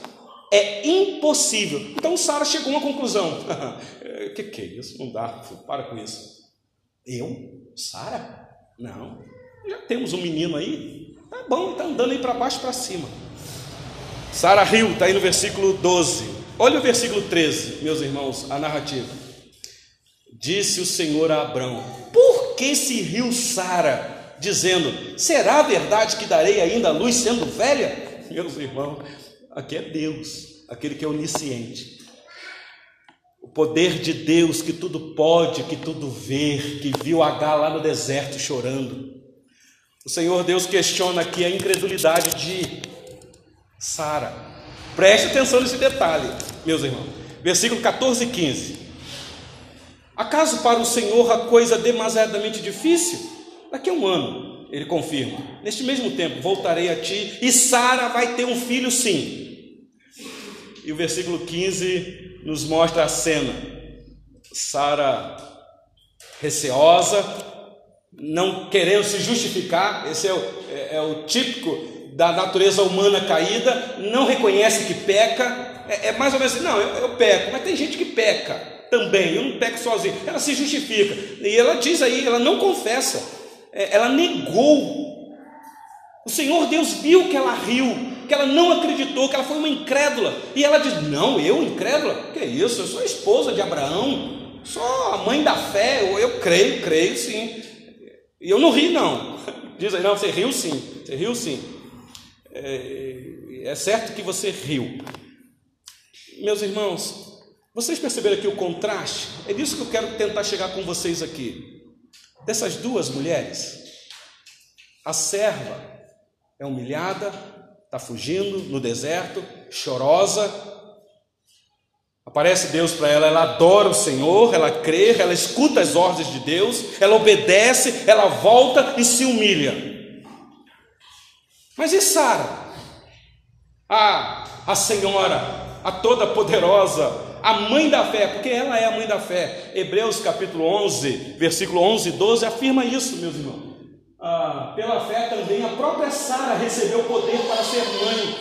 É impossível. Então Sara chegou a uma conclusão. Que, que é isso? Não dá, para com isso. Eu? Sara? Não. Já temos um menino aí. Tá bom, está andando aí para baixo para cima. Sara riu, está aí no versículo 12. Olha o versículo 13, meus irmãos, a narrativa. Disse o Senhor a Abraão: Por que se riu Sara, dizendo: Será verdade que darei ainda a luz sendo velha? Meus irmãos, aqui é Deus, aquele que é onisciente. O poder de Deus que tudo pode, que tudo vê, que viu H lá no deserto chorando. O Senhor Deus questiona aqui a incredulidade de Sara. Preste atenção nesse detalhe, meus irmãos. Versículo 14 e 15. Acaso para o Senhor a coisa demasiadamente difícil? Daqui a um ano ele confirma: Neste mesmo tempo voltarei a ti e Sara vai ter um filho, sim. E o versículo 15 nos mostra a cena. Sara receosa, não querendo se justificar, esse é o, é, é o típico da natureza humana caída, não reconhece que peca, é, é mais ou menos assim, não, eu, eu, peco, mas tem gente que peca também, eu não peco sozinho, ela se justifica, e ela diz aí, ela não confessa, ela negou, o Senhor Deus viu que ela riu, que ela não acreditou, que ela foi uma incrédula, e ela diz, não, eu incrédula? Que isso, eu sou a esposa de Abraão, sou a mãe da fé, eu, eu creio, creio sim, e eu não ri não, diz aí, não, você riu sim, você riu sim, é, é certo que você riu. Meus irmãos, vocês perceberam aqui o contraste? É disso que eu quero tentar chegar com vocês aqui. Dessas duas mulheres, a serva é humilhada, está fugindo no deserto, chorosa. Aparece Deus para ela, ela adora o Senhor, ela crê, ela escuta as ordens de Deus, ela obedece, ela volta e se humilha. Mas e Sara? A, a senhora, a toda poderosa, a mãe da fé, porque ela é a mãe da fé. Hebreus capítulo 11, versículo 11 e 12 afirma isso, meus irmãos. Ah, pela fé também a própria Sara recebeu o poder para ser mãe,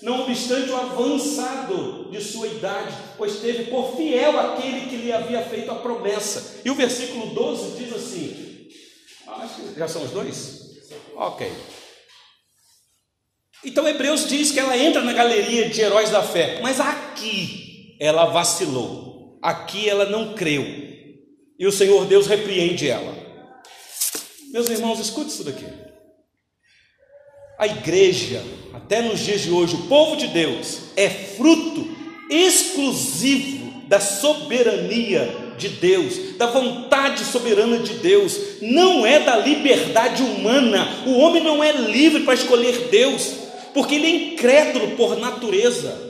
não obstante o avançado de sua idade, pois teve por fiel aquele que lhe havia feito a promessa. E o versículo 12 diz assim: acho que já são os dois? Ok. Então Hebreus diz que ela entra na galeria de heróis da fé, mas aqui ela vacilou, aqui ela não creu, e o Senhor Deus repreende ela. Meus irmãos, escute isso daqui. A igreja, até nos dias de hoje, o povo de Deus, é fruto exclusivo da soberania de Deus, da vontade soberana de Deus, não é da liberdade humana. O homem não é livre para escolher Deus porque ele é incrédulo por natureza.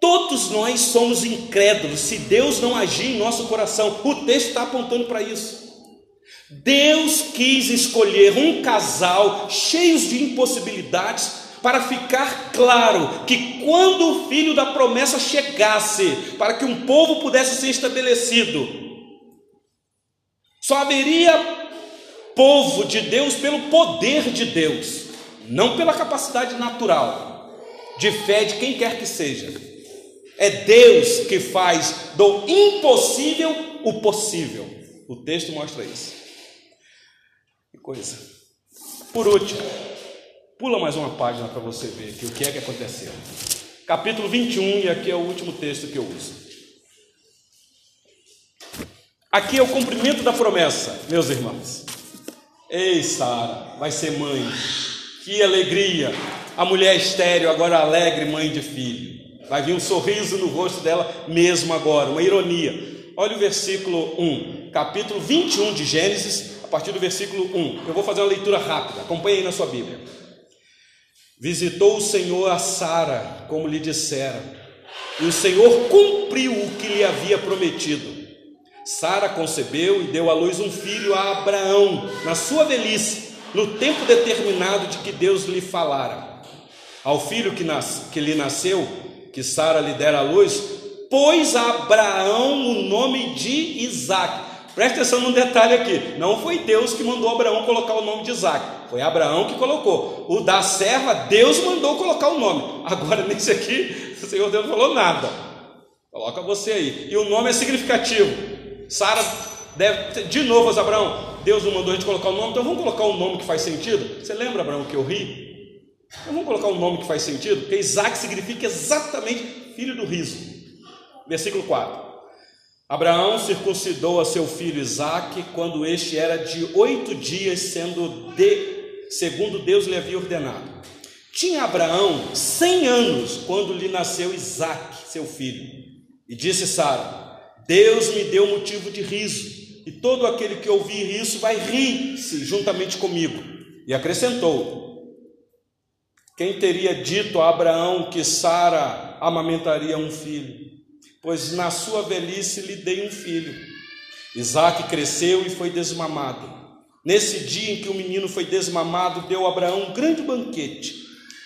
Todos nós somos incrédulos se Deus não agir em nosso coração. O texto está apontando para isso. Deus quis escolher um casal cheios de impossibilidades para ficar claro que quando o filho da promessa chegasse, para que um povo pudesse ser estabelecido, só haveria povo de Deus pelo poder de Deus não pela capacidade natural de fé de quem quer que seja. É Deus que faz do impossível o possível. O texto mostra isso. Que coisa. Por último, pula mais uma página para você ver aqui o que é que aconteceu. Capítulo 21, e aqui é o último texto que eu uso. Aqui é o cumprimento da promessa, meus irmãos. Ei, Sara, vai ser mãe que alegria! A mulher estéreo, agora alegre mãe de filho. Vai vir um sorriso no rosto dela mesmo agora, uma ironia. Olha o versículo 1, capítulo 21 de Gênesis, a partir do versículo 1. Eu vou fazer uma leitura rápida, acompanhe aí na sua Bíblia. Visitou o Senhor a Sara, como lhe dissera, e o Senhor cumpriu o que lhe havia prometido. Sara concebeu e deu à luz um filho a Abraão, na sua velhice no tempo determinado de que Deus lhe falara. Ao filho que, nas, que lhe nasceu, que Sara lhe dera a luz, pôs a Abraão o nome de Isaac. Presta atenção num detalhe aqui: não foi Deus que mandou Abraão colocar o nome de Isaac, foi Abraão que colocou. O da serva, Deus mandou colocar o nome. Agora, nesse aqui, o Senhor Deus não falou nada. Coloca você aí. E o nome é significativo. Sara deve, de novo, Abraão, Deus não mandou a gente colocar o nome, então vamos colocar um nome que faz sentido? Você lembra, Abraão, que eu ri? Então vamos colocar um nome que faz sentido? Porque Isaac significa exatamente filho do riso. Versículo 4. Abraão circuncidou a seu filho Isaac quando este era de oito dias, sendo de, segundo Deus lhe havia ordenado. Tinha Abraão cem anos quando lhe nasceu Isaac, seu filho. E disse Sara: Deus me deu motivo de riso e todo aquele que ouvir isso vai rir-se juntamente comigo. E acrescentou: Quem teria dito a Abraão que Sara amamentaria um filho? Pois na sua velhice lhe dei um filho. Isaac cresceu e foi desmamado. Nesse dia em que o menino foi desmamado, deu Abraão um grande banquete.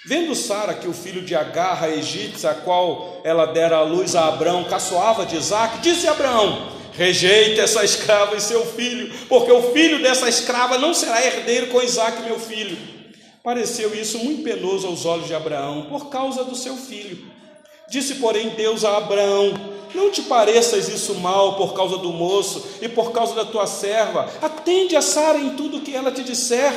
Vendo Sara que o filho de Agar, a egípcia, a qual ela dera a luz a Abraão, caçoava de Isaac, disse Abraão: Rejeite essa escrava e seu filho, porque o filho dessa escrava não será herdeiro com Isaac, meu filho. Pareceu isso muito penoso aos olhos de Abraão, por causa do seu filho. Disse, porém, Deus a Abraão: Não te pareças isso mal por causa do moço e por causa da tua serva. Atende a Sara em tudo que ela te disser,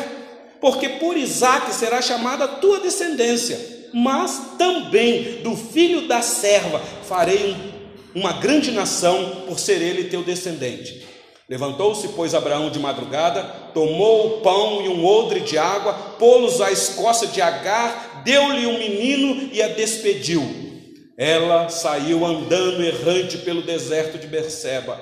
porque por Isaque será chamada a tua descendência. Mas também do filho da serva farei uma grande nação, por ser ele teu descendente. Levantou-se, pois, Abraão de madrugada, tomou o pão e um odre de água, pô-los à escoça de Agar, deu-lhe um menino e a despediu. Ela saiu andando errante pelo deserto de Berseba.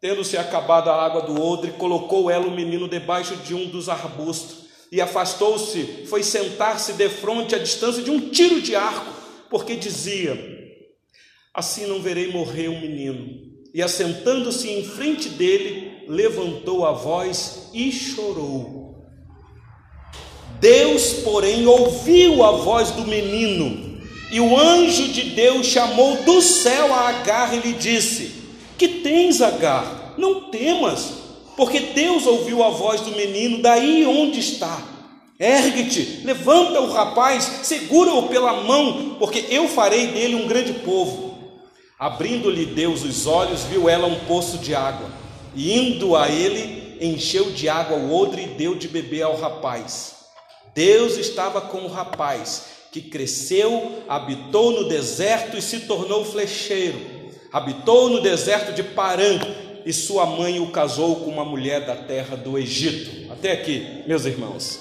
Tendo-se acabado a água do odre, colocou ela o menino debaixo de um dos arbustos e afastou-se, foi sentar-se defronte à distância de um tiro de arco, porque dizia: Assim não verei morrer um menino. E assentando-se em frente dele, levantou a voz e chorou. Deus, porém, ouviu a voz do menino e o anjo de Deus chamou do céu a Agar e lhe disse: Que tens, Agar? Não temas, porque Deus ouviu a voz do menino daí onde está. Ergue-te, levanta o rapaz, segura-o pela mão, porque eu farei dele um grande povo. Abrindo-lhe Deus os olhos, viu ela um poço de água, e indo a ele, encheu de água o odre e deu de beber ao rapaz. Deus estava com o rapaz, que cresceu, habitou no deserto e se tornou flecheiro. Habitou no deserto de Parã e sua mãe o casou com uma mulher da terra do Egito. Até aqui, meus irmãos.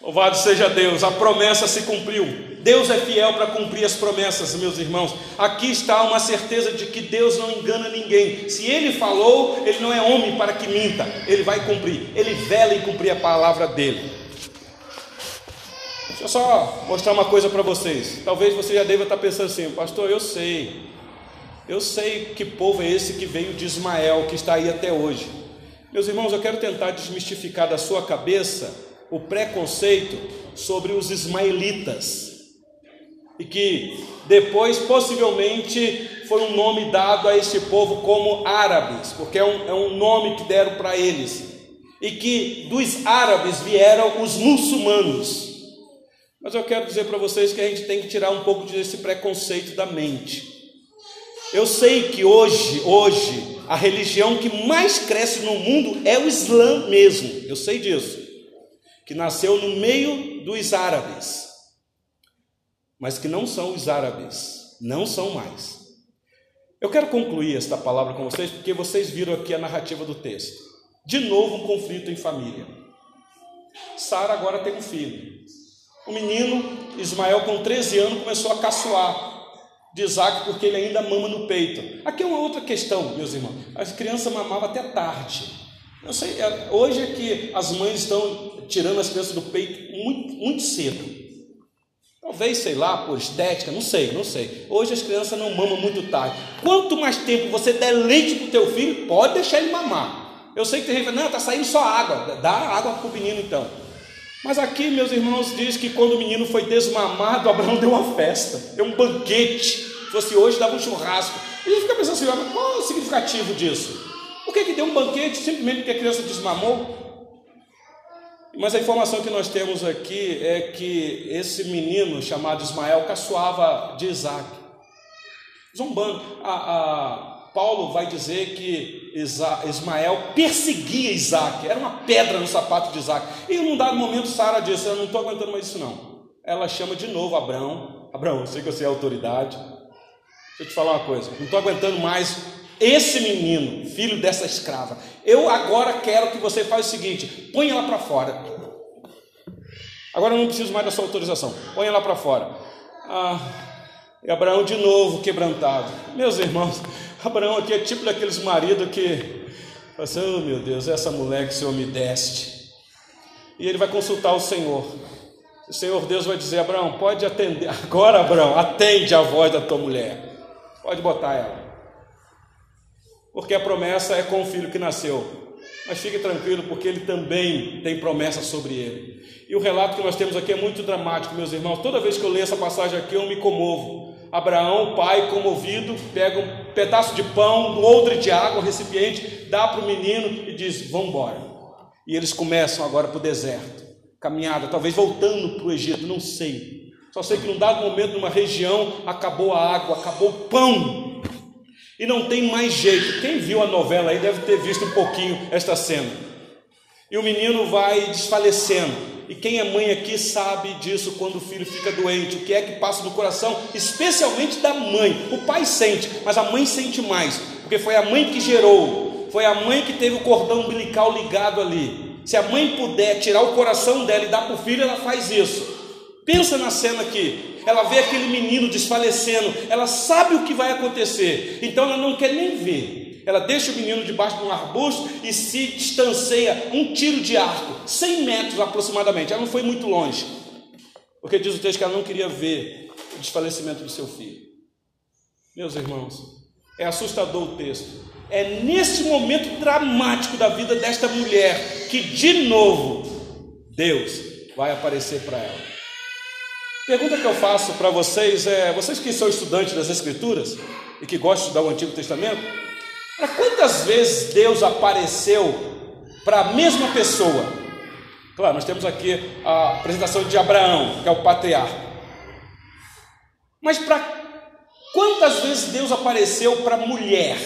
Louvado seja Deus, a promessa se cumpriu. Deus é fiel para cumprir as promessas, meus irmãos. Aqui está uma certeza de que Deus não engana ninguém. Se ele falou, ele não é homem para que minta, ele vai cumprir. Ele vela em cumprir a palavra dele. Deixa eu só mostrar uma coisa para vocês. Talvez você já deva estar pensando assim, pastor, eu sei. Eu sei que povo é esse que veio de Ismael, que está aí até hoje. Meus irmãos, eu quero tentar desmistificar da sua cabeça o preconceito sobre os ismaelitas. E que depois, possivelmente, foi um nome dado a este povo como árabes, porque é um, é um nome que deram para eles. E que dos árabes vieram os muçulmanos. Mas eu quero dizer para vocês que a gente tem que tirar um pouco desse preconceito da mente. Eu sei que hoje, hoje, a religião que mais cresce no mundo é o Islã mesmo. Eu sei disso. Que nasceu no meio dos árabes. Mas que não são os árabes, não são mais. Eu quero concluir esta palavra com vocês porque vocês viram aqui a narrativa do texto. De novo um conflito em família. Sara agora tem um filho. O menino, Ismael, com 13 anos, começou a caçoar de Isaac porque ele ainda mama no peito. Aqui é uma outra questão, meus irmãos. As crianças mamavam até tarde. Sei, é, hoje é que as mães estão tirando as crianças do peito muito, muito cedo. Talvez, sei lá, por estética, não sei, não sei. Hoje as crianças não mamam muito tarde. Quanto mais tempo você der leite para o teu filho, pode deixar ele mamar. Eu sei que tem gente que fala, não, está saindo só água. Dá água para o menino então. Mas aqui, meus irmãos, diz que quando o menino foi desmamado, Abraão deu uma festa, deu um banquete. Se fosse hoje, dava um churrasco. E a gente fica pensando assim, mas qual é o significativo disso? Por que, que deu um banquete simplesmente porque a criança desmamou? Mas a informação que nós temos aqui é que esse menino chamado Ismael caçoava de Isaac, zombando. A, a, Paulo vai dizer que Ismael perseguia Isaac, era uma pedra no sapato de Isaac. E em um dado momento, Sara disse: Eu não estou aguentando mais isso, não. Ela chama de novo Abraão: Abraão, eu sei que você é autoridade. Deixa eu te falar uma coisa: não estou aguentando mais esse menino, filho dessa escrava. Eu agora quero que você faça o seguinte: põe ela para fora. Agora eu não preciso mais da sua autorização. Põe ela para fora. Ah, e Abraão de novo quebrantado. Meus irmãos, Abraão aqui é tipo daqueles maridos que assim, oh meu Deus, essa mulher que o Senhor me deste. E ele vai consultar o Senhor. O Senhor Deus vai dizer: Abraão, pode atender. Agora, Abraão, atende a voz da tua mulher. Pode botar ela. Porque a promessa é com o filho que nasceu. Mas fique tranquilo, porque ele também tem promessa sobre ele. E o relato que nós temos aqui é muito dramático, meus irmãos. Toda vez que eu leio essa passagem aqui, eu me comovo. Abraão, pai, comovido, pega um pedaço de pão, um odre de água, um recipiente, dá para o menino e diz: Vamos embora. E eles começam agora para o deserto, caminhada, talvez voltando para o Egito, não sei. Só sei que num dado momento, numa região, acabou a água, acabou o pão, e não tem mais jeito. Quem viu a novela aí deve ter visto um pouquinho esta cena. E o menino vai desfalecendo. E quem é mãe aqui sabe disso quando o filho fica doente, o que é que passa no coração, especialmente da mãe. O pai sente, mas a mãe sente mais, porque foi a mãe que gerou, foi a mãe que teve o cordão umbilical ligado ali. Se a mãe puder tirar o coração dela e dar para o filho, ela faz isso. Pensa na cena aqui. Ela vê aquele menino desfalecendo, ela sabe o que vai acontecer, então ela não quer nem ver. Ela deixa o menino debaixo de um arbusto e se distancia um tiro de arco, 100 metros aproximadamente. Ela não foi muito longe, porque diz o texto que ela não queria ver o desfalecimento do seu filho. Meus irmãos, é assustador o texto. É nesse momento dramático da vida desta mulher que, de novo, Deus vai aparecer para ela. Pergunta que eu faço para vocês é: vocês que são estudantes das Escrituras e que gostam de estudar o Antigo Testamento, para quantas vezes Deus apareceu para a mesma pessoa? Claro, nós temos aqui a apresentação de Abraão, que é o patriarca. Mas para quantas vezes Deus apareceu para mulher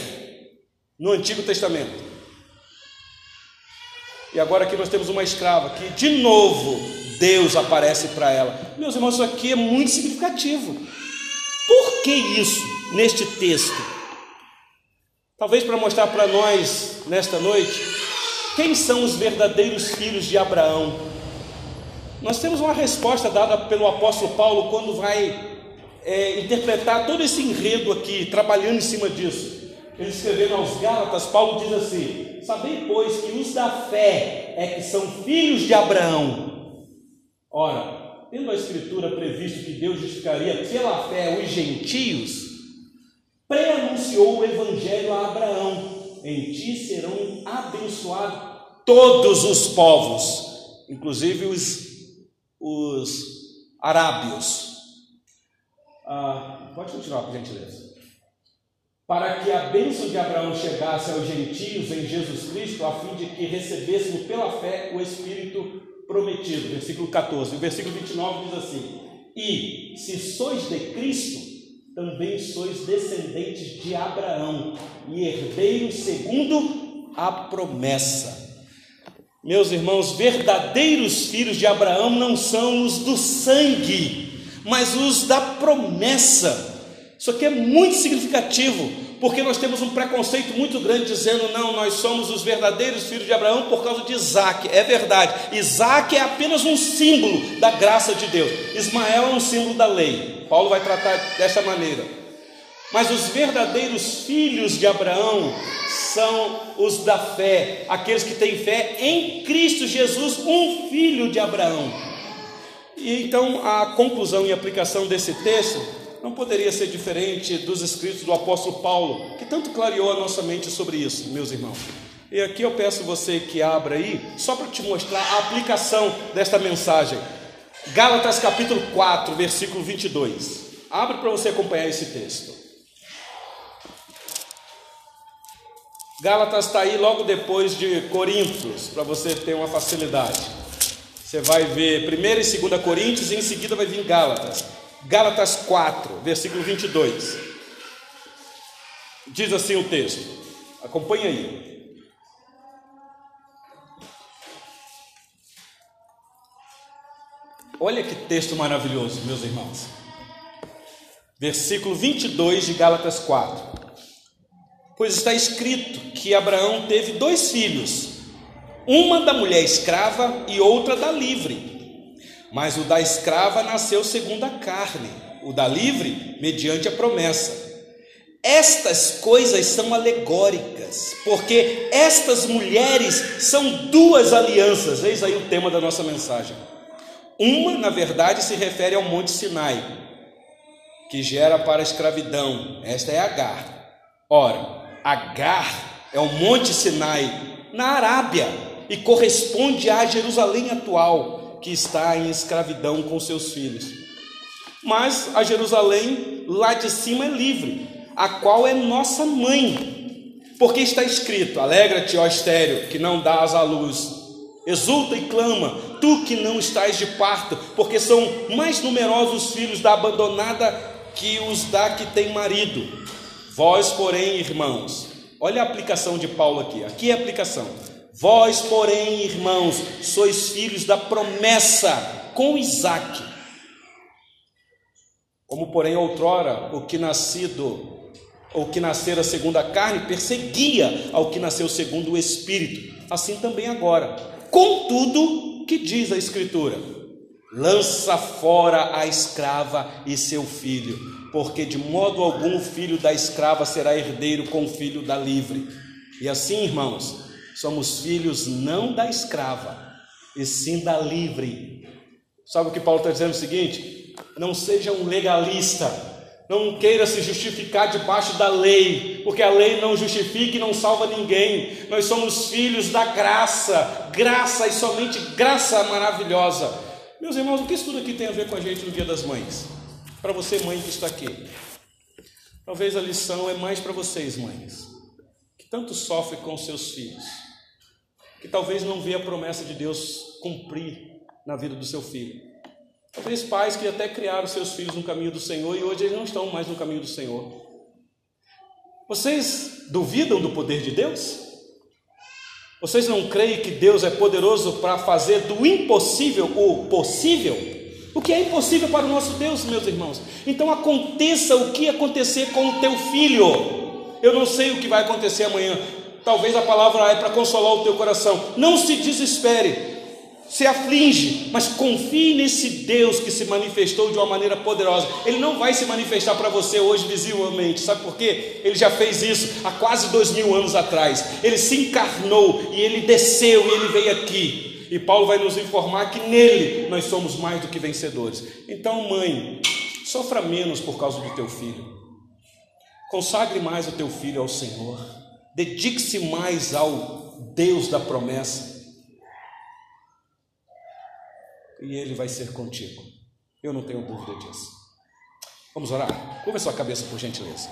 no Antigo Testamento? E agora aqui nós temos uma escrava que de novo Deus aparece para ela. Meus irmãos, isso aqui é muito significativo. Por que isso neste texto? Talvez para mostrar para nós nesta noite quem são os verdadeiros filhos de Abraão. Nós temos uma resposta dada pelo apóstolo Paulo quando vai é, interpretar todo esse enredo aqui, trabalhando em cima disso. Ele escrevendo aos Gálatas, Paulo diz assim: Sabei, pois, que os da fé é que são filhos de Abraão. Ora, tendo a Escritura previsto que Deus justificaria pela fé os gentios, pré-anunciou o evangelho a Abraão: em ti serão abençoados todos os povos, inclusive os, os arábios. Ah, pode continuar, por gentileza. Para que a bênção de Abraão chegasse aos gentios em Jesus Cristo, a fim de que recebêssemos pela fé o Espírito prometido. Versículo 14. O versículo 29 diz assim: E se sois de Cristo, também sois descendentes de Abraão e herdeiros segundo a promessa. Meus irmãos, verdadeiros filhos de Abraão não são os do sangue, mas os da promessa. Isso aqui é muito significativo, porque nós temos um preconceito muito grande dizendo, não, nós somos os verdadeiros filhos de Abraão por causa de Isaac. É verdade, Isaac é apenas um símbolo da graça de Deus, Ismael é um símbolo da lei. Paulo vai tratar desta maneira. Mas os verdadeiros filhos de Abraão são os da fé, aqueles que têm fé em Cristo Jesus, um filho de Abraão. E então a conclusão e aplicação desse texto não poderia ser diferente dos escritos do apóstolo Paulo, que tanto clareou a nossa mente sobre isso, meus irmãos. E aqui eu peço você que abra aí, só para te mostrar a aplicação desta mensagem. Gálatas capítulo 4, versículo 22. Abre para você acompanhar esse texto. Gálatas está aí logo depois de Coríntios, para você ter uma facilidade. Você vai ver 1 e 2 Coríntios e em seguida vai vir Gálatas. Gálatas 4, versículo 22. Diz assim o texto, acompanha aí. Olha que texto maravilhoso, meus irmãos. Versículo 22 de Gálatas 4. Pois está escrito que Abraão teve dois filhos, uma da mulher escrava e outra da livre. Mas o da escrava nasceu segundo a carne, o da livre, mediante a promessa. Estas coisas são alegóricas, porque estas mulheres são duas alianças. Eis aí o tema da nossa mensagem. Uma, na verdade, se refere ao Monte Sinai, que gera para a escravidão. Esta é Agar. Ora, Agar é o Monte Sinai na Arábia e corresponde à Jerusalém atual, que está em escravidão com seus filhos. Mas a Jerusalém lá de cima é livre, a qual é nossa mãe, porque está escrito: Alegra-te, ó estéreo, que não dás à luz. Exulta e clama, tu que não estás de parto, porque são mais numerosos os filhos da abandonada que os da que tem marido. Vós, porém, irmãos, olha a aplicação de Paulo aqui, aqui é a aplicação. Vós, porém, irmãos, sois filhos da promessa com Isaac. Como, porém, outrora, o que nascido, ou que nascera segundo a carne, perseguia ao que nasceu segundo o Espírito. Assim também agora. Contudo, que diz a Escritura? Lança fora a escrava e seu filho, porque de modo algum o filho da escrava será herdeiro com o filho da livre. E assim, irmãos, somos filhos não da escrava, e sim da livre. Sabe o que Paulo está dizendo? O seguinte: não seja um legalista, não queira se justificar debaixo da lei, porque a lei não justifica e não salva ninguém. Nós somos filhos da graça, graça e somente graça maravilhosa. Meus irmãos, o que isso tudo aqui tem a ver com a gente no Dia das Mães? Para você, mãe que está aqui. Talvez a lição é mais para vocês, mães, que tanto sofrem com seus filhos, que talvez não vê a promessa de Deus cumprir na vida do seu filho. Talvez pais que até criaram seus filhos no caminho do Senhor e hoje eles não estão mais no caminho do Senhor. Vocês duvidam do poder de Deus? Vocês não creem que Deus é poderoso para fazer do impossível o possível? O que é impossível para o nosso Deus, meus irmãos? Então aconteça o que acontecer com o teu filho. Eu não sei o que vai acontecer amanhã. Talvez a palavra é para consolar o teu coração. Não se desespere se aflige, mas confie nesse Deus que se manifestou de uma maneira poderosa. Ele não vai se manifestar para você hoje visivelmente, sabe por quê? Ele já fez isso há quase dois mil anos atrás. Ele se encarnou e ele desceu e ele veio aqui. E Paulo vai nos informar que nele nós somos mais do que vencedores. Então, mãe, sofra menos por causa do teu filho. Consagre mais o teu filho ao Senhor. Dedique-se mais ao Deus da promessa. e Ele vai ser contigo. Eu não tenho dúvida disso. Vamos orar? Curva sua cabeça, por gentileza.